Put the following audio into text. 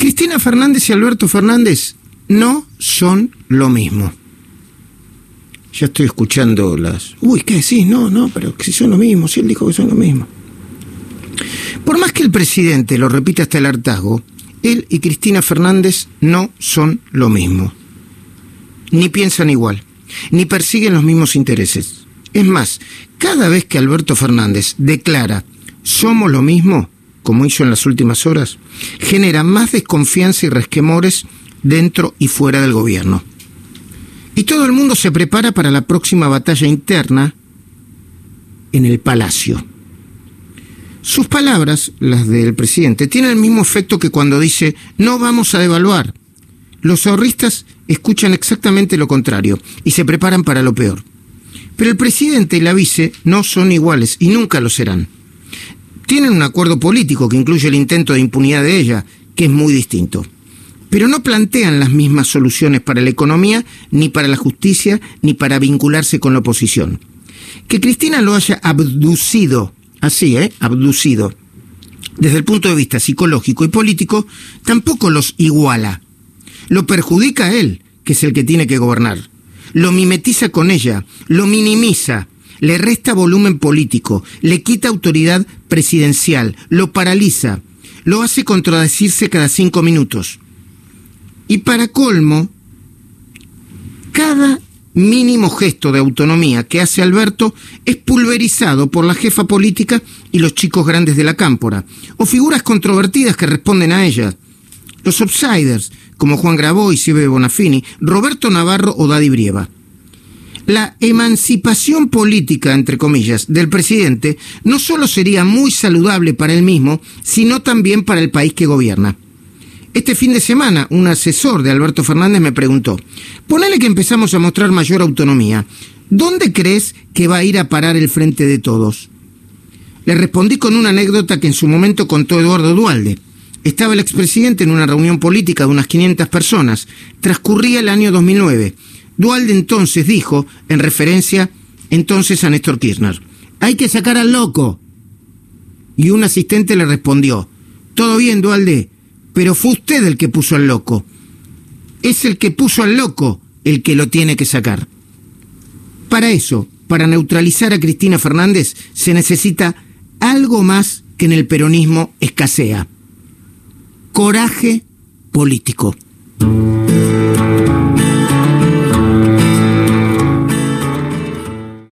Cristina Fernández y Alberto Fernández no son lo mismo. Ya estoy escuchando las... Uy, ¿qué decís? No, no, pero si son lo mismo, si él dijo que son lo mismo. Por más que el presidente lo repita hasta el hartazgo, él y Cristina Fernández no son lo mismo. Ni piensan igual, ni persiguen los mismos intereses. Es más, cada vez que Alberto Fernández declara somos lo mismo, como hizo en las últimas horas, genera más desconfianza y resquemores dentro y fuera del gobierno. Y todo el mundo se prepara para la próxima batalla interna en el Palacio. Sus palabras, las del presidente, tienen el mismo efecto que cuando dice no vamos a devaluar. Los ahorristas escuchan exactamente lo contrario y se preparan para lo peor. Pero el presidente y la vice no son iguales y nunca lo serán. Tienen un acuerdo político que incluye el intento de impunidad de ella, que es muy distinto. Pero no plantean las mismas soluciones para la economía, ni para la justicia, ni para vincularse con la oposición. Que Cristina lo haya abducido así, ¿eh? abducido, desde el punto de vista psicológico y político, tampoco los iguala. Lo perjudica a él, que es el que tiene que gobernar. Lo mimetiza con ella, lo minimiza, le resta volumen político, le quita autoridad presidencial, lo paraliza, lo hace contradecirse cada cinco minutos. Y para colmo, cada mínimo gesto de autonomía que hace Alberto es pulverizado por la jefa política y los chicos grandes de la cámpora, o figuras controvertidas que responden a ella. Los outsiders, como Juan Grabois, Sibe Bonafini, Roberto Navarro o Daddy Brieva. La emancipación política, entre comillas, del presidente no solo sería muy saludable para él mismo, sino también para el país que gobierna. Este fin de semana, un asesor de Alberto Fernández me preguntó, ponele que empezamos a mostrar mayor autonomía, ¿dónde crees que va a ir a parar el frente de todos? Le respondí con una anécdota que en su momento contó Eduardo Dualde. Estaba el expresidente en una reunión política de unas 500 personas. Transcurría el año 2009. Dualde entonces dijo, en referencia entonces a Néstor Kirchner, hay que sacar al loco. Y un asistente le respondió, todo bien, Dualde, pero fue usted el que puso al loco. Es el que puso al loco el que lo tiene que sacar. Para eso, para neutralizar a Cristina Fernández, se necesita algo más que en el peronismo escasea. Coraje político.